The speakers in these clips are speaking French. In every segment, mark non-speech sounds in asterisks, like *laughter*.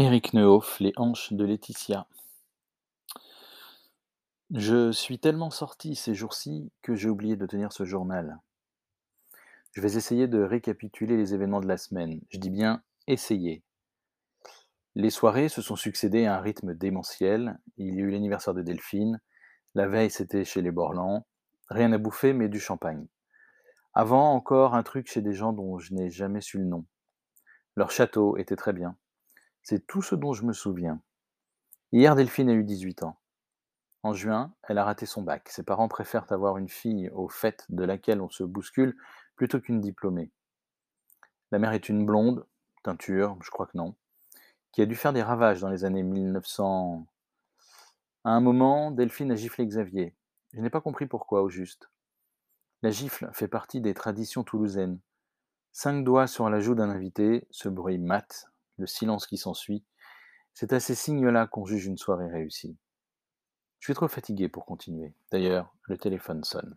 Éric Neuhoff, Les hanches de Laetitia. Je suis tellement sorti ces jours-ci que j'ai oublié de tenir ce journal. Je vais essayer de récapituler les événements de la semaine. Je dis bien essayer. Les soirées se sont succédées à un rythme démentiel. Il y a eu l'anniversaire de Delphine. La veille, c'était chez les Borland. Rien à bouffer, mais du champagne. Avant, encore un truc chez des gens dont je n'ai jamais su le nom. Leur château était très bien. C'est tout ce dont je me souviens. Hier, Delphine a eu 18 ans. En juin, elle a raté son bac. Ses parents préfèrent avoir une fille au fait de laquelle on se bouscule plutôt qu'une diplômée. La mère est une blonde, teinture, je crois que non, qui a dû faire des ravages dans les années 1900. À un moment, Delphine a giflé Xavier. Je n'ai pas compris pourquoi au juste. La gifle fait partie des traditions toulousaines. Cinq doigts sur la joue d'un invité, ce bruit mat, le silence qui s'ensuit, c'est à ces signes-là qu'on juge une soirée réussie. Je suis trop fatigué pour continuer. D'ailleurs, le téléphone sonne.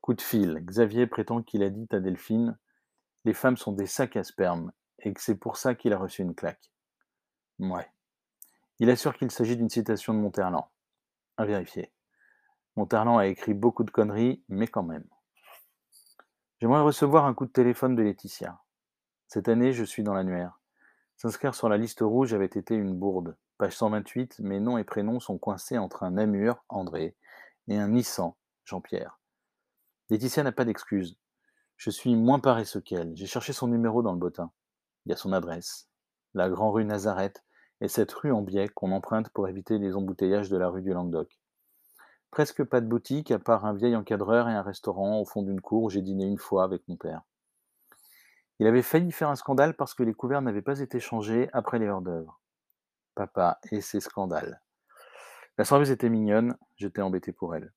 Coup de fil. Xavier prétend qu'il a dit à Delphine Les femmes sont des sacs à sperme et que c'est pour ça qu'il a reçu une claque. Ouais. Il assure qu'il s'agit d'une citation de Monterland. À vérifier. Monterland a écrit beaucoup de conneries, mais quand même. J'aimerais recevoir un coup de téléphone de Laetitia. Cette année, je suis dans l'annuaire. S'inscrire sur la liste rouge avait été une bourde. Page 128, mes noms et prénoms sont coincés entre un Namur, André, et un Nissan, Jean-Pierre. Laetitia n'a pas d'excuse. Je suis moins paresseux qu'elle. J'ai cherché son numéro dans le bottin. Il y a son adresse. La Grand Rue Nazareth et cette rue en biais qu'on emprunte pour éviter les embouteillages de la rue du Languedoc. Presque pas de boutique à part un vieil encadreur et un restaurant au fond d'une cour où j'ai dîné une fois avec mon père. Il avait failli faire un scandale parce que les couverts n'avaient pas été changés après les heures d'œuvre. Papa et ses scandales. La serveuse était mignonne, j'étais embêté pour elle.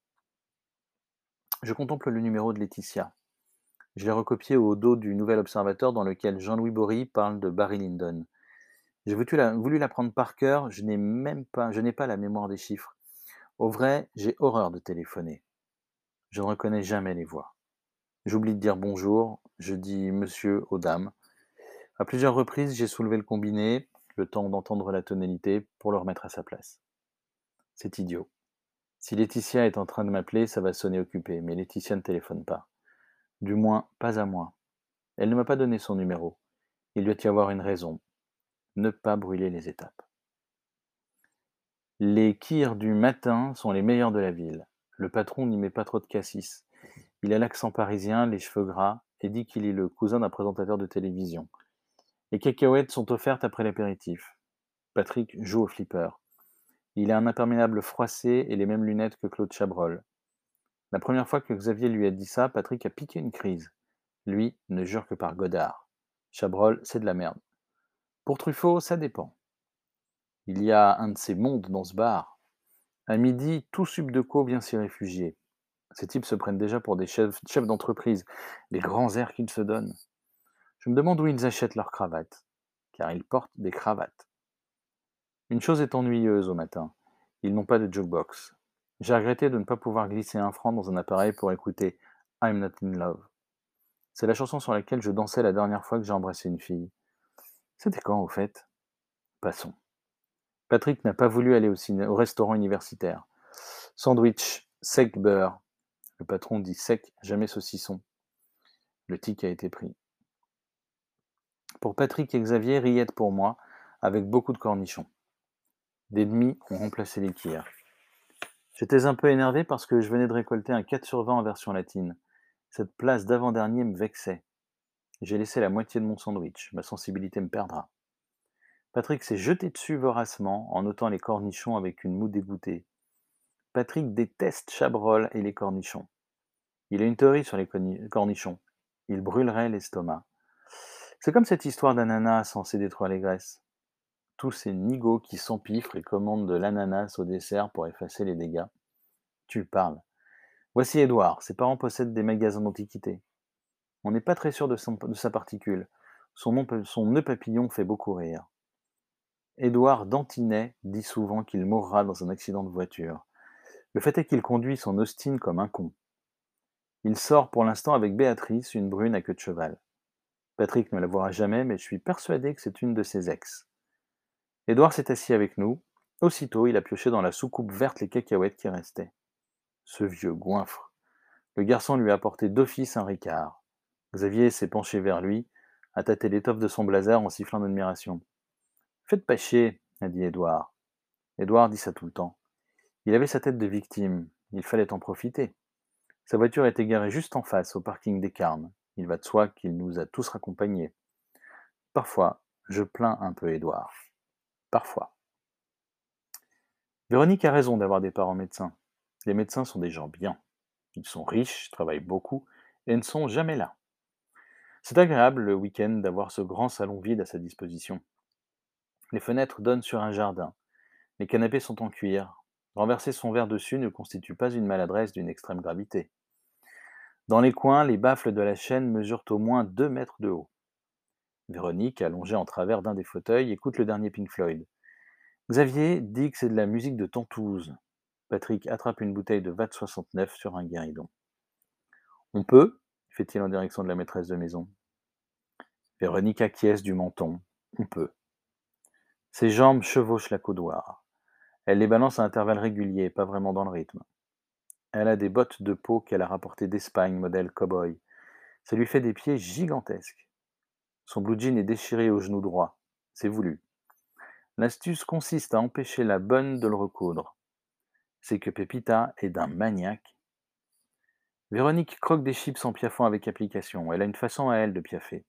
Je contemple le numéro de Laetitia. Je l'ai recopié au dos du Nouvel Observateur dans lequel Jean-Louis Bory parle de Barry Lyndon. J'ai voulu l'apprendre par cœur, je n'ai même pas, je n'ai pas la mémoire des chiffres. Au vrai, j'ai horreur de téléphoner. Je ne reconnais jamais les voix. J'oublie de dire bonjour, je dis monsieur aux dames. À plusieurs reprises, j'ai soulevé le combiné, le temps d'entendre la tonalité pour le remettre à sa place. C'est idiot. Si Laetitia est en train de m'appeler, ça va sonner occupé, mais Laetitia ne téléphone pas. Du moins, pas à moi. Elle ne m'a pas donné son numéro. Il doit y avoir une raison. Ne pas brûler les étapes. Les kirs du matin sont les meilleurs de la ville. Le patron n'y met pas trop de cassis. Il a l'accent parisien, les cheveux gras, et dit qu'il est le cousin d'un présentateur de télévision. Les cacahuètes sont offertes après l'apéritif. Patrick joue au flipper. Il a un imperméable froissé et les mêmes lunettes que Claude Chabrol. La première fois que Xavier lui a dit ça, Patrick a piqué une crise. Lui ne jure que par Godard. Chabrol, c'est de la merde. Pour Truffaut, ça dépend. Il y a un de ces mondes dans ce bar. À midi, tout subdeco vient s'y réfugier. Ces types se prennent déjà pour des chefs, d'entreprise, les grands airs qu'ils se donnent. Je me demande où ils achètent leurs cravates, car ils portent des cravates. Une chose est ennuyeuse au matin, ils n'ont pas de jukebox. J'ai regretté de ne pas pouvoir glisser un franc dans un appareil pour écouter I'm Not in Love. C'est la chanson sur laquelle je dansais la dernière fois que j'ai embrassé une fille. C'était quand, au fait? Passons. Patrick n'a pas voulu aller au restaurant universitaire. Sandwich, sec beurre. Le patron dit sec, jamais saucisson. Le tic a été pris. Pour Patrick et Xavier, rillettes pour moi, avec beaucoup de cornichons. Des demi ont remplacé les kiers. J'étais un peu énervé parce que je venais de récolter un 4 sur 20 en version latine. Cette place d'avant-dernier me vexait. J'ai laissé la moitié de mon sandwich. Ma sensibilité me perdra. Patrick s'est jeté dessus voracement en notant les cornichons avec une moue dégoûtée. Patrick déteste Chabrol et les cornichons. Il a une théorie sur les cornichons. Il brûlerait l'estomac. C'est comme cette histoire d'ananas censé détruire les graisses. Tous ces nigauds qui s'empiffrent et commandent de l'ananas au dessert pour effacer les dégâts. Tu parles. Voici Édouard. Ses parents possèdent des magasins d'antiquités. On n'est pas très sûr de, sa particule. Son, son nœud papillon fait beaucoup rire. Édouard Dantinet dit souvent qu'il mourra dans un accident de voiture. Le fait est qu'il conduit son Austin comme un con. Il sort pour l'instant avec Béatrice, une brune à queue de cheval. Patrick ne la verra jamais, mais je suis persuadé que c'est une de ses ex. Édouard s'est assis avec nous. Aussitôt, il a pioché dans la soucoupe verte les cacahuètes qui restaient. Ce vieux goinfre. Le garçon lui a apporté d'office un ricard. Xavier s'est penché vers lui, a tâté l'étoffe de son blazer en sifflant d'admiration. Faites pas chier, a dit Édouard. Édouard dit ça tout le temps. Il avait sa tête de victime, il fallait en profiter. Sa voiture était garée juste en face, au parking des Carmes. Il va de soi qu'il nous a tous raccompagnés. Parfois, je plains un peu Édouard. Parfois. Véronique a raison d'avoir des parents médecins. Les médecins sont des gens bien. Ils sont riches, travaillent beaucoup et ne sont jamais là. C'est agréable le week-end d'avoir ce grand salon vide à sa disposition. Les fenêtres donnent sur un jardin. Les canapés sont en cuir. Renverser son verre dessus ne constitue pas une maladresse d'une extrême gravité. Dans les coins, les baffles de la chaîne mesurent au moins deux mètres de haut. Véronique, allongée en travers d'un des fauteuils, écoute le dernier Pink Floyd. Xavier dit que c'est de la musique de Tantouze. Patrick attrape une bouteille de VAT 69 sur un guéridon. On peut? fait-il en direction de la maîtresse de maison. Véronique acquiesce du menton. On peut. Ses jambes chevauchent la coudoir. Elle les balance à intervalles réguliers, pas vraiment dans le rythme. Elle a des bottes de peau qu'elle a rapportées d'Espagne, modèle cow-boy. Ça lui fait des pieds gigantesques. Son blue jean est déchiré au genou droit. C'est voulu. L'astuce consiste à empêcher la bonne de le recoudre. C'est que Pepita est d'un maniaque. Véronique croque des chips en piaffant avec application. Elle a une façon à elle de piaffer.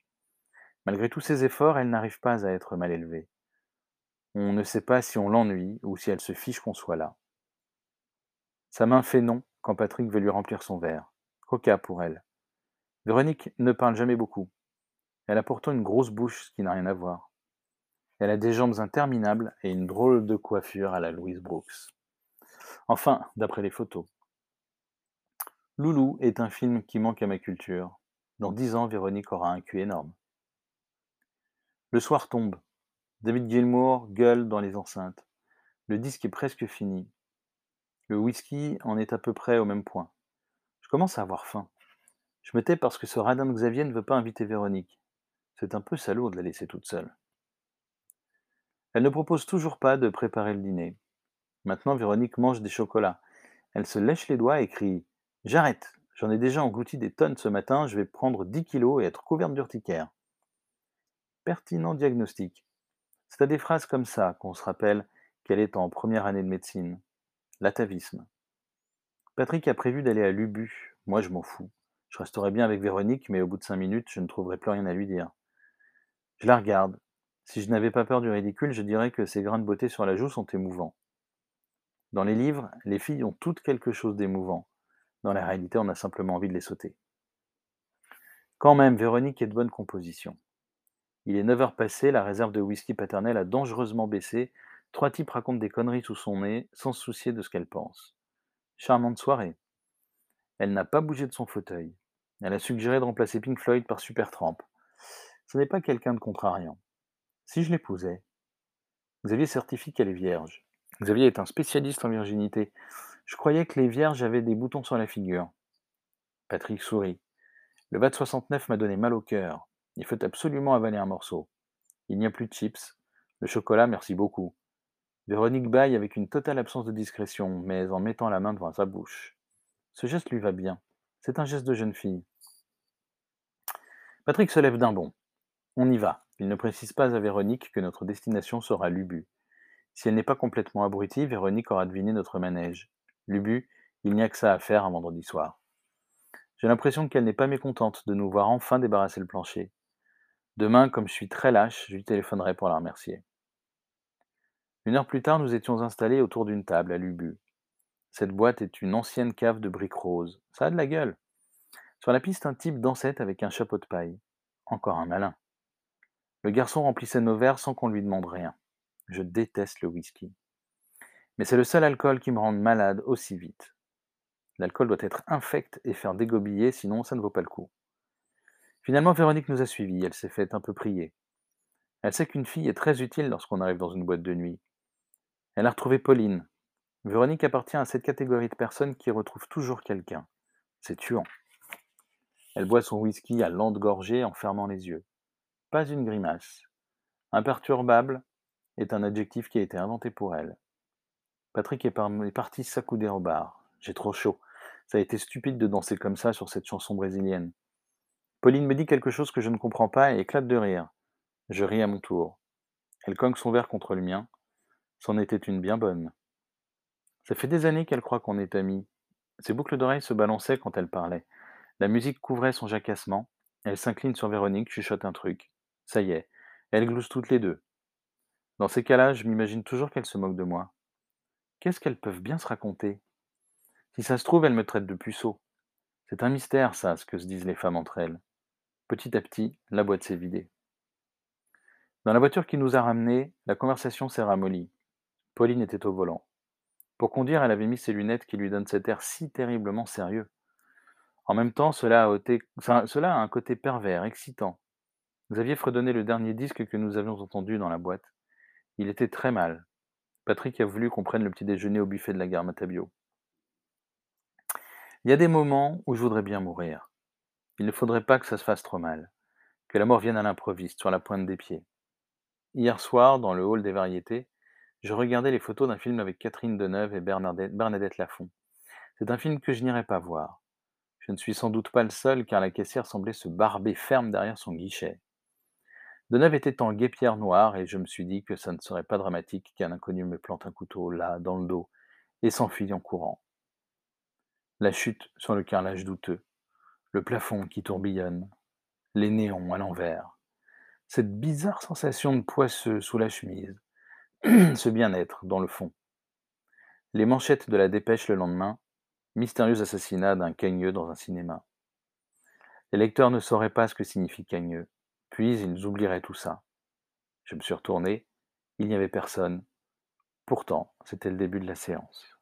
Malgré tous ses efforts, elle n'arrive pas à être mal élevée. On ne sait pas si on l'ennuie ou si elle se fiche qu'on soit là. Sa main fait non quand Patrick veut lui remplir son verre. Coca pour elle. Véronique ne parle jamais beaucoup. Elle a pourtant une grosse bouche, qui n'a rien à voir. Elle a des jambes interminables et une drôle de coiffure à la Louise Brooks. Enfin, d'après les photos. Loulou est un film qui manque à ma culture. Dans dix ans, Véronique aura un cul énorme. Le soir tombe. David Gilmour gueule dans les enceintes. Le disque est presque fini. Le whisky en est à peu près au même point. Je commence à avoir faim. Je me tais parce que ce radin de Xavier ne veut pas inviter Véronique. C'est un peu salaud de la laisser toute seule. Elle ne propose toujours pas de préparer le dîner. Maintenant, Véronique mange des chocolats. Elle se lèche les doigts et crie J'arrête. J'en ai déjà englouti des tonnes ce matin. Je vais prendre 10 kilos et être couverte d'urticaire. Pertinent diagnostic. C'est à des phrases comme ça qu'on se rappelle qu'elle est en première année de médecine. L'atavisme. Patrick a prévu d'aller à l'Ubu. Moi, je m'en fous. Je resterai bien avec Véronique, mais au bout de cinq minutes, je ne trouverai plus rien à lui dire. Je la regarde. Si je n'avais pas peur du ridicule, je dirais que ses grains de beauté sur la joue sont émouvants. Dans les livres, les filles ont toutes quelque chose d'émouvant. Dans la réalité, on a simplement envie de les sauter. Quand même, Véronique est de bonne composition. Il est 9 heures passées, la réserve de whisky paternel a dangereusement baissé Trois types racontent des conneries sous son nez, sans se soucier de ce qu'elle pense. Charmante soirée. Elle n'a pas bougé de son fauteuil. Elle a suggéré de remplacer Pink Floyd par Supertramp. Ce n'est pas quelqu'un de contrariant. Si je l'épousais. Xavier certifie qu'elle est vierge. Xavier est un spécialiste en virginité. Je croyais que les vierges avaient des boutons sur la figure. Patrick sourit. Le VAT 69 m'a donné mal au cœur. Il faut absolument avaler un morceau. Il n'y a plus de chips. Le chocolat, merci beaucoup. Véronique bâille avec une totale absence de discrétion, mais en mettant la main devant sa bouche. Ce geste lui va bien. C'est un geste de jeune fille. Patrick se lève d'un bond. On y va. Il ne précise pas à Véronique que notre destination sera Lubu. Si elle n'est pas complètement abrutie, Véronique aura deviné notre manège. Lubu, il n'y a que ça à faire un vendredi soir. J'ai l'impression qu'elle n'est pas mécontente de nous voir enfin débarrasser le plancher. Demain, comme je suis très lâche, je lui téléphonerai pour la remercier. Une heure plus tard, nous étions installés autour d'une table à l'Ubu. Cette boîte est une ancienne cave de briques roses. Ça a de la gueule. Sur la piste, un type dansait avec un chapeau de paille. Encore un malin. Le garçon remplissait nos verres sans qu'on lui demande rien. Je déteste le whisky. Mais c'est le seul alcool qui me rend malade aussi vite. L'alcool doit être infect et faire dégobiller, sinon ça ne vaut pas le coup. Finalement, Véronique nous a suivis. Elle s'est fait un peu prier. Elle sait qu'une fille est très utile lorsqu'on arrive dans une boîte de nuit. Elle a retrouvé Pauline. Véronique appartient à cette catégorie de personnes qui retrouvent toujours quelqu'un. C'est tuant. Elle boit son whisky à lente gorgée en fermant les yeux. pas une grimace. Imperturbable est un adjectif qui a été inventé pour elle. Patrick est, par- est parti s'accouder au bar. J'ai trop chaud. Ça a été stupide de danser comme ça sur cette chanson brésilienne. Pauline me dit quelque chose que je ne comprends pas et éclate de rire. Je ris à mon tour. Elle cogne son verre contre le mien. C'en était une bien bonne. Ça fait des années qu'elle croit qu'on est amis. Ses boucles d'oreilles se balançaient quand elle parlait. La musique couvrait son jacassement. Elle s'incline sur Véronique, chuchote un truc. Ça y est, elles gloussent toutes les deux. Dans ces cas-là, je m'imagine toujours qu'elles se moquent de moi. Qu'est-ce qu'elles peuvent bien se raconter? Si ça se trouve, elles me traitent de puceau. C'est un mystère, ça, ce que se disent les femmes entre elles. Petit à petit, la boîte s'est vidée. Dans la voiture qui nous a ramenés, la conversation s'est ramollie. Pauline était au volant. Pour conduire, elle avait mis ses lunettes qui lui donnent cet air si terriblement sérieux. En même temps, cela a, ôté- cela a un côté pervers, excitant. Xavier fredonnait le dernier disque que nous avions entendu dans la boîte. Il était très mal. Patrick a voulu qu'on prenne le petit déjeuner au buffet de la gare Matabio. Il y a des moments où je voudrais bien mourir. Il ne faudrait pas que ça se fasse trop mal, que la mort vienne à l'improviste, sur la pointe des pieds. Hier soir, dans le hall des variétés, je regardais les photos d'un film avec Catherine Deneuve et Bernadette, Lafont. C'est un film que je n'irai pas voir. Je ne suis sans doute pas le seul, car la caissière semblait se barber ferme derrière son guichet. Deneuve était en guépière noire, et je me suis dit que ça ne serait pas dramatique qu'un inconnu me plante un couteau là, dans le dos, et s'enfuit en courant. La chute sur le carrelage douteux, le plafond qui tourbillonne, les néons à l'envers, cette bizarre sensation de poisseux sous la chemise, *clears throat* ce bien-être dans le fond. Les manchettes de la dépêche le lendemain, mystérieux assassinat d'un cagneux dans un cinéma. Les lecteurs ne sauraient pas ce que signifie cagneux, puis ils oublieraient tout ça. Je me suis retourné, il n'y avait personne. Pourtant, c'était le début de la séance.